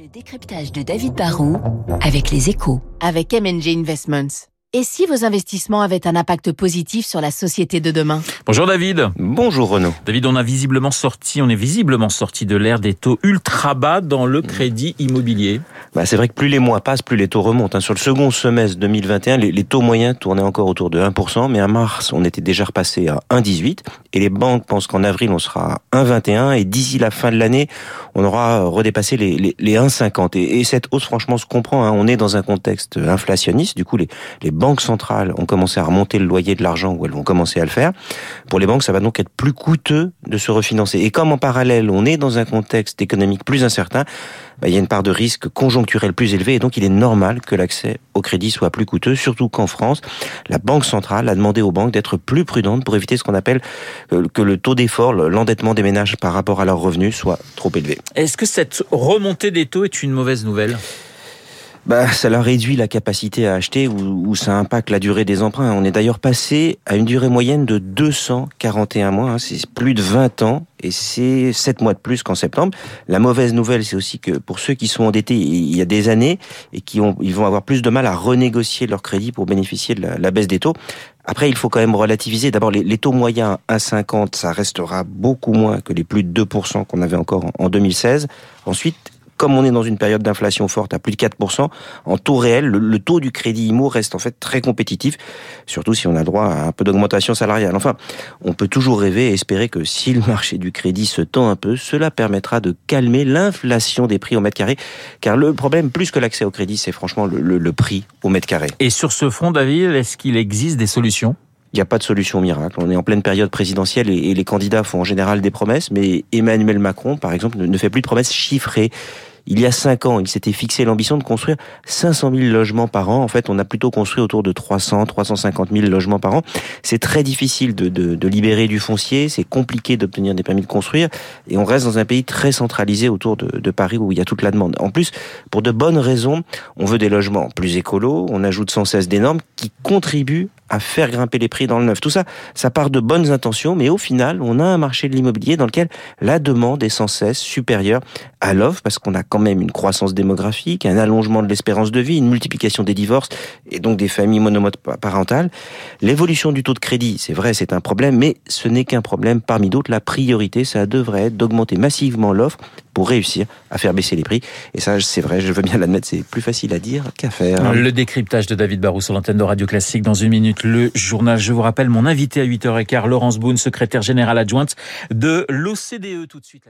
Le décryptage de David Barrault avec les échos. Avec MNG Investments. Et si vos investissements avaient un impact positif sur la société de demain? Bonjour David. Bonjour Renaud. David, on a visiblement sorti, on est visiblement sorti de l'ère des taux ultra bas dans le crédit immobilier. Bah, c'est vrai que plus les mois passent, plus les taux remontent. Hein. Sur le second semestre 2021, les, les, taux moyens tournaient encore autour de 1%, mais en mars, on était déjà repassé à 1,18. Et les banques pensent qu'en avril, on sera à 1,21. Et d'ici la fin de l'année, on aura redépassé les, les, les 1,50. Et, et, cette hausse, franchement, se comprend. Hein. On est dans un contexte inflationniste. Du coup, les, les banques centrales ont commencé à remonter le loyer de l'argent, ou elles vont commencer à le faire. Pour les banques, ça va donc être plus coûteux de se refinancer. Et comme en parallèle, on est dans un contexte économique plus incertain, bah, il y a une part de risque conjoncturel plus élevée et donc il est normal que l'accès au crédit soit plus coûteux, surtout qu'en France, la Banque centrale a demandé aux banques d'être plus prudentes pour éviter ce qu'on appelle euh, que le taux d'effort, l'endettement des ménages par rapport à leurs revenus soit trop élevé. Est-ce que cette remontée des taux est une mauvaise nouvelle? Bah, ça leur réduit la capacité à acheter ou, ou, ça impacte la durée des emprunts. On est d'ailleurs passé à une durée moyenne de 241 mois, hein, c'est plus de 20 ans et c'est 7 mois de plus qu'en septembre. La mauvaise nouvelle, c'est aussi que pour ceux qui sont endettés il y a des années et qui ont, ils vont avoir plus de mal à renégocier leur crédit pour bénéficier de la, baisse des taux. Après, il faut quand même relativiser. D'abord, les, les, taux moyens à 50, ça restera beaucoup moins que les plus de 2% qu'on avait encore en, en 2016. Ensuite, comme on est dans une période d'inflation forte à plus de 4%, en taux réel, le, le, taux du crédit IMO reste en fait très compétitif, surtout si on a droit à un peu d'augmentation salariale. Enfin, on peut toujours rêver et espérer que si le marché du crédit se tend un peu, cela permettra de calmer l'inflation des prix au mètre carré, car le problème, plus que l'accès au crédit, c'est franchement le, le, le prix au mètre carré. Et sur ce front, David, est-ce qu'il existe des solutions? Il n'y a pas de solution miracle. On est en pleine période présidentielle et, les candidats font en général des promesses, mais Emmanuel Macron, par exemple, ne fait plus de promesses chiffrées. Il y a cinq ans, il s'était fixé l'ambition de construire 500 000 logements par an. En fait, on a plutôt construit autour de 300, 350 000 logements par an. C'est très difficile de, de, libérer du foncier, c'est compliqué d'obtenir des permis de construire, et on reste dans un pays très centralisé autour de, de, Paris où il y a toute la demande. En plus, pour de bonnes raisons, on veut des logements plus écolos, on ajoute sans cesse des normes qui contribuent à faire grimper les prix dans le neuf. Tout ça, ça part de bonnes intentions, mais au final, on a un marché de l'immobilier dans lequel la demande est sans cesse supérieure à l'offre, parce qu'on a quand même une croissance démographique, un allongement de l'espérance de vie, une multiplication des divorces et donc des familles monoparentales. L'évolution du taux de crédit, c'est vrai, c'est un problème, mais ce n'est qu'un problème parmi d'autres. La priorité, ça devrait être d'augmenter massivement l'offre pour réussir à faire baisser les prix. Et ça, c'est vrai, je veux bien l'admettre, c'est plus facile à dire qu'à faire. Le décryptage de David Barou sur l'antenne de Radio Classique dans une minute. Le journal, je vous rappelle, mon invité à 8h15, Laurence Boone, secrétaire générale adjointe de l'OCDE. Tout de suite.